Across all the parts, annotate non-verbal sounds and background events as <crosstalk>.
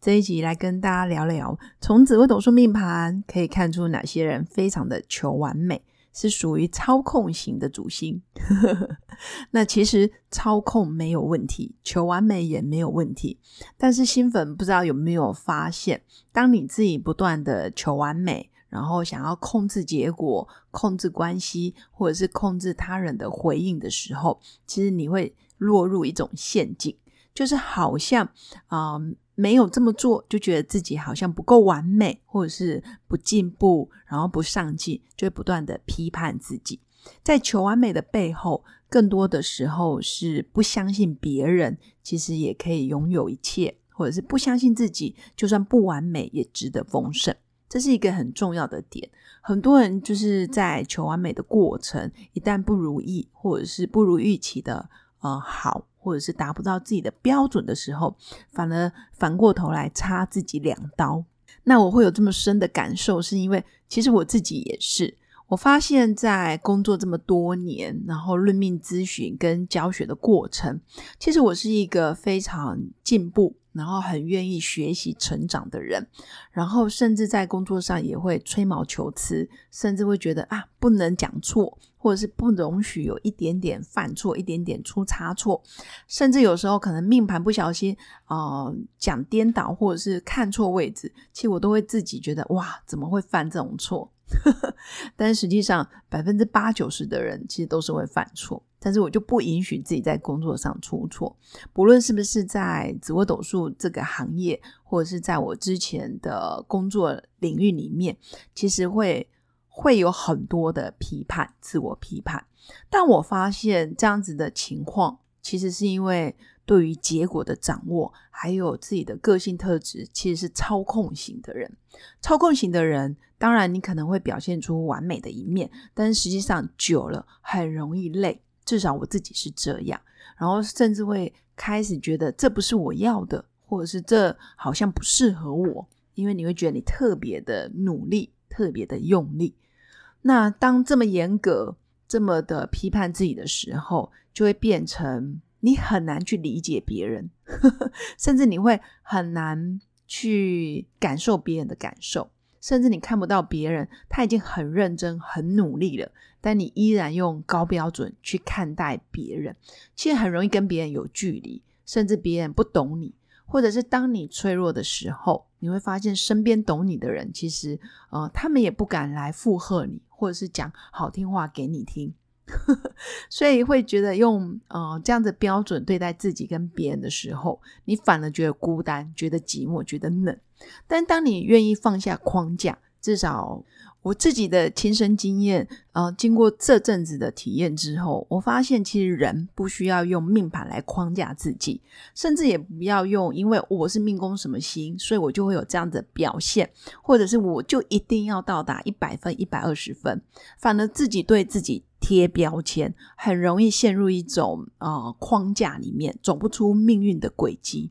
这一集来跟大家聊聊，从紫微斗数命盘可以看出哪些人非常的求完美，是属于操控型的主星。<laughs> 那其实操控没有问题，求完美也没有问题。但是新粉不知道有没有发现，当你自己不断的求完美，然后想要控制结果、控制关系，或者是控制他人的回应的时候，其实你会落入一种陷阱，就是好像啊。没有这么做，就觉得自己好像不够完美，或者是不进步，然后不上进，就会不断的批判自己。在求完美的背后，更多的时候是不相信别人其实也可以拥有一切，或者是不相信自己就算不完美也值得丰盛。这是一个很重要的点。很多人就是在求完美的过程，一旦不如意，或者是不如预期的呃好。或者是达不到自己的标准的时候，反而反过头来插自己两刀。那我会有这么深的感受，是因为其实我自己也是。我发现，在工作这么多年，然后论命咨询跟教学的过程，其实我是一个非常进步。然后很愿意学习成长的人，然后甚至在工作上也会吹毛求疵，甚至会觉得啊不能讲错，或者是不容许有一点点犯错、一点点出差错，甚至有时候可能命盘不小心啊讲颠倒，或者是看错位置，其实我都会自己觉得哇怎么会犯这种错？<laughs> 但实际上百分之八九十的人其实都是会犯错。但是我就不允许自己在工作上出错，不论是不是在紫微斗数这个行业，或者是在我之前的工作领域里面，其实会会有很多的批判、自我批判。但我发现这样子的情况，其实是因为对于结果的掌握，还有自己的个性特质，其实是操控型的人。操控型的人，当然你可能会表现出完美的一面，但是实际上久了很容易累。至少我自己是这样，然后甚至会开始觉得这不是我要的，或者是这好像不适合我，因为你会觉得你特别的努力，特别的用力。那当这么严格、这么的批判自己的时候，就会变成你很难去理解别人，<laughs> 甚至你会很难去感受别人的感受。甚至你看不到别人，他已经很认真、很努力了，但你依然用高标准去看待别人，其实很容易跟别人有距离，甚至别人不懂你，或者是当你脆弱的时候，你会发现身边懂你的人，其实呃，他们也不敢来附和你，或者是讲好听话给你听。<laughs> 所以会觉得用呃这样的标准对待自己跟别人的时候，你反而觉得孤单，觉得寂寞，觉得冷。但当你愿意放下框架，至少。我自己的亲身经验，呃，经过这阵子的体验之后，我发现其实人不需要用命盘来框架自己，甚至也不要用，因为我是命宫什么星，所以我就会有这样的表现，或者是我就一定要到达一百分、一百二十分，反而自己对自己贴标签，很容易陷入一种呃框架里面，走不出命运的轨迹。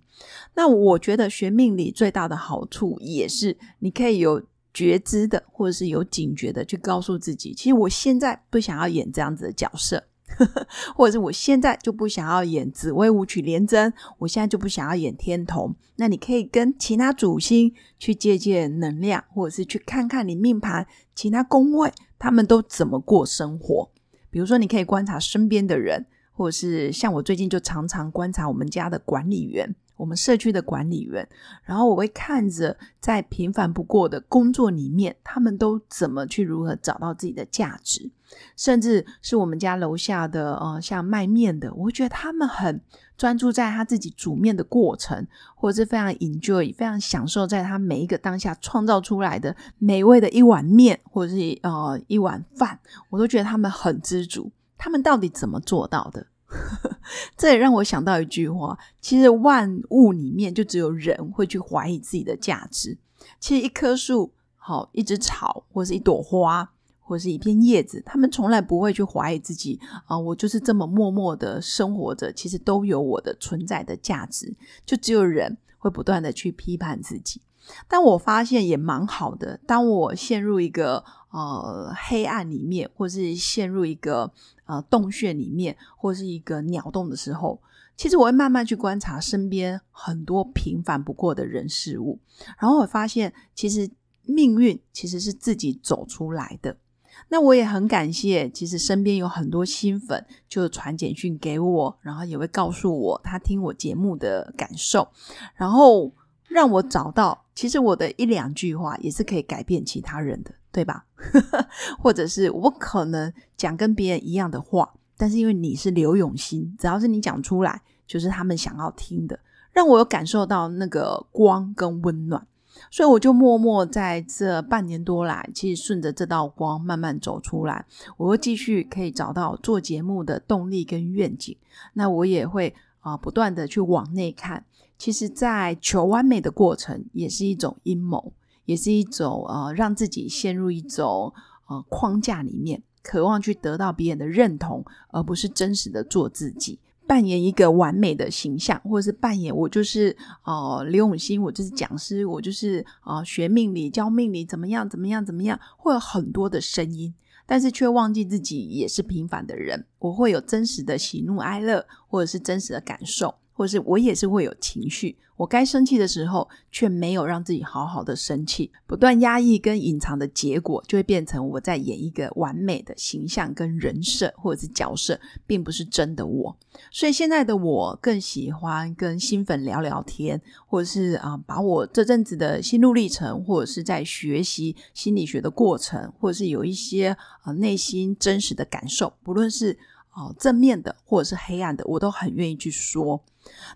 那我觉得学命理最大的好处，也是你可以有。觉知的，或者是有警觉的，去告诉自己，其实我现在不想要演这样子的角色，<laughs> 或者是我现在就不想要演紫薇舞曲连贞，我现在就不想要演天童。那你可以跟其他主星去借鉴能量，或者是去看看你命盘其他宫位，他们都怎么过生活。比如说，你可以观察身边的人，或者是像我最近就常常观察我们家的管理员。我们社区的管理员，然后我会看着在平凡不过的工作里面，他们都怎么去如何找到自己的价值，甚至是我们家楼下的呃，像卖面的，我会觉得他们很专注在他自己煮面的过程，或者是非常 enjoy，非常享受在他每一个当下创造出来的美味的一碗面，或者是呃一碗饭，我都觉得他们很知足。他们到底怎么做到的？<laughs> 这也让我想到一句话：其实万物里面就只有人会去怀疑自己的价值。其实一棵树，好一只草，或是一朵花，或是一片叶子，他们从来不会去怀疑自己啊，我就是这么默默的生活着，其实都有我的存在的价值。就只有人会不断的去批判自己。但我发现也蛮好的，当我陷入一个呃黑暗里面，或是陷入一个呃洞穴里面，或是一个鸟洞的时候，其实我会慢慢去观察身边很多平凡不过的人事物，然后我发现其实命运其实是自己走出来的。那我也很感谢，其实身边有很多新粉，就传简讯给我，然后也会告诉我他听我节目的感受，然后让我找到，其实我的一两句话也是可以改变其他人的，对吧？<laughs> 或者是我可能讲跟别人一样的话，但是因为你是刘永新，只要是你讲出来，就是他们想要听的，让我有感受到那个光跟温暖。所以我就默默在这半年多来，其实顺着这道光慢慢走出来。我会继续可以找到做节目的动力跟愿景。那我也会啊，不断的去往内看。其实，在求完美的过程，也是一种阴谋，也是一种呃，让自己陷入一种呃框架里面，渴望去得到别人的认同，而不是真实的做自己。扮演一个完美的形象，或者是扮演我就是哦刘永新，我就是讲师，我就是啊学命理教命理怎么样怎么样怎么样，会有很多的声音，但是却忘记自己也是平凡的人，我会有真实的喜怒哀乐，或者是真实的感受。或是我也是会有情绪，我该生气的时候却没有让自己好好的生气，不断压抑跟隐藏的结果，就会变成我在演一个完美的形象跟人设或者是角色，并不是真的我。所以现在的我更喜欢跟新粉聊聊天，或者是啊，把我这阵子的心路历程，或者是在学习心理学的过程，或者是有一些啊内心真实的感受，不论是。哦，正面的或者是黑暗的，我都很愿意去说。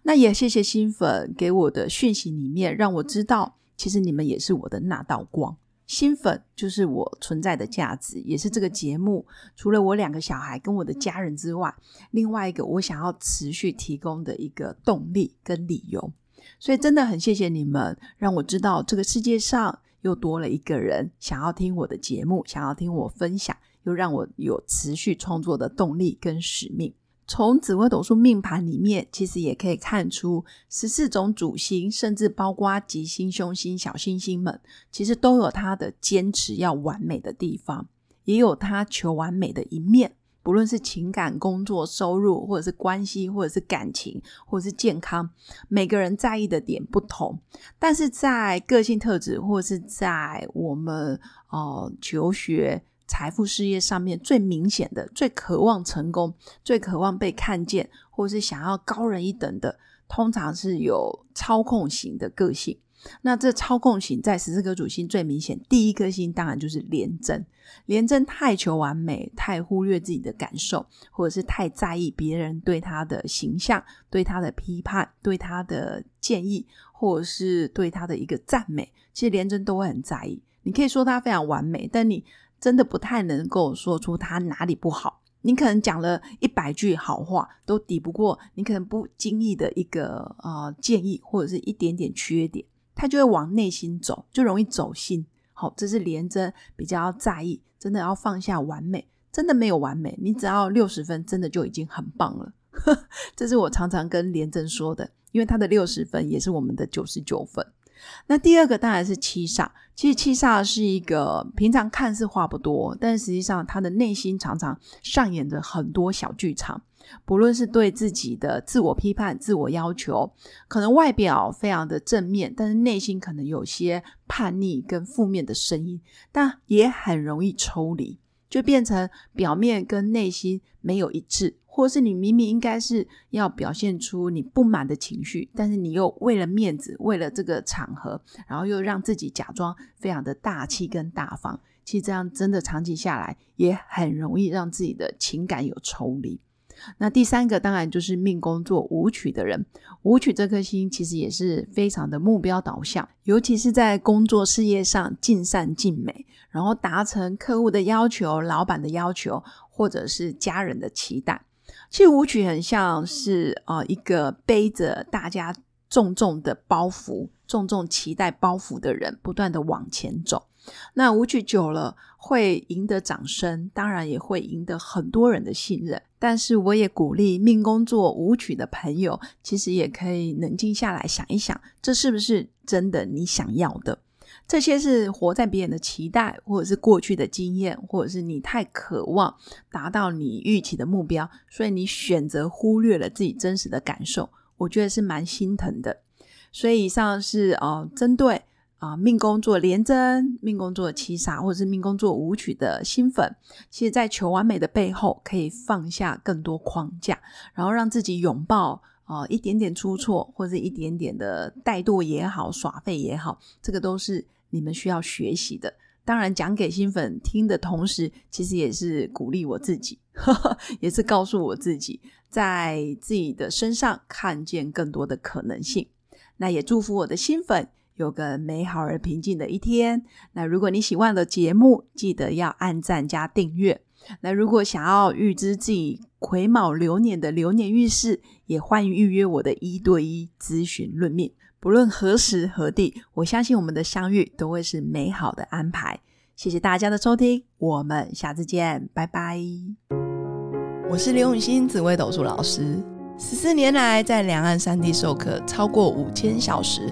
那也谢谢新粉给我的讯息里面，让我知道，其实你们也是我的那道光。新粉就是我存在的价值，也是这个节目除了我两个小孩跟我的家人之外，另外一个我想要持续提供的一个动力跟理由。所以真的很谢谢你们，让我知道这个世界上又多了一个人想要听我的节目，想要听我分享。又让我有持续创作的动力跟使命。从紫微斗数命盘里面，其实也可以看出十四种主星，甚至包括吉星、凶星、小星星们，其实都有他的坚持要完美的地方，也有他求完美的一面。不论是情感、工作、收入，或者是关系，或者是感情，或者是健康，每个人在意的点不同。但是在个性特质，或者是在我们哦求学。财富事业上面最明显的、最渴望成功、最渴望被看见，或是想要高人一等的，通常是有操控型的个性。那这操控型在十四颗主星最明显，第一颗星当然就是廉贞。廉贞太求完美，太忽略自己的感受，或者是太在意别人对他的形象、对他的批判、对他的建议，或者是对他的一个赞美。其实廉贞都会很在意。你可以说他非常完美，但你。真的不太能够说出他哪里不好。你可能讲了一百句好话，都抵不过你可能不经意的一个呃建议，或者是一点点缺点，他就会往内心走，就容易走心。好，这是连真比较在意，真的要放下完美，真的没有完美，你只要六十分，真的就已经很棒了。<laughs> 这是我常常跟连真说的，因为他的六十分也是我们的九十九分。那第二个当然是七煞，其实七煞是一个平常看似话不多，但实际上他的内心常常上演着很多小剧场，不论是对自己的自我批判、自我要求，可能外表非常的正面，但是内心可能有些叛逆跟负面的声音，但也很容易抽离，就变成表面跟内心没有一致。或是你明明应该是要表现出你不满的情绪，但是你又为了面子，为了这个场合，然后又让自己假装非常的大气跟大方。其实这样真的长期下来，也很容易让自己的情感有抽离。那第三个当然就是命宫做舞曲的人，舞曲这颗星其实也是非常的目标导向，尤其是在工作事业上尽善尽美，然后达成客户的要求、老板的要求，或者是家人的期待。其实舞曲很像是呃一个背着大家重重的包袱重重期待包袱的人，不断的往前走。那舞曲久了会赢得掌声，当然也会赢得很多人的信任。但是我也鼓励命工作舞曲的朋友，其实也可以冷静下来想一想，这是不是真的你想要的？这些是活在别人的期待，或者是过去的经验，或者是你太渴望达到你预期的目标，所以你选择忽略了自己真实的感受。我觉得是蛮心疼的。所以以上是呃针对。啊，命宫做廉贞，命宫做七杀，或者是命宫做舞曲的新粉，其实，在求完美的背后，可以放下更多框架，然后让自己拥抱啊一点点出错，或者一点点的怠惰也好，耍废也好，这个都是你们需要学习的。当然，讲给新粉听的同时，其实也是鼓励我自己，呵 <laughs> 呵也是告诉我自己，在自己的身上看见更多的可能性。那也祝福我的新粉。有个美好而平静的一天。那如果你喜欢的节目，记得要按赞加订阅。那如果想要预知自己癸卯流年的流年运势，也欢迎预约我的一对一咨询论命。不论何时何地，我相信我们的相遇都会是美好的安排。谢谢大家的收听，我们下次见，拜拜。我是刘永新紫微斗数老师，十四年来在两岸三地授课超过五千小时。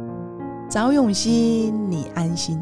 找永熙，你安心。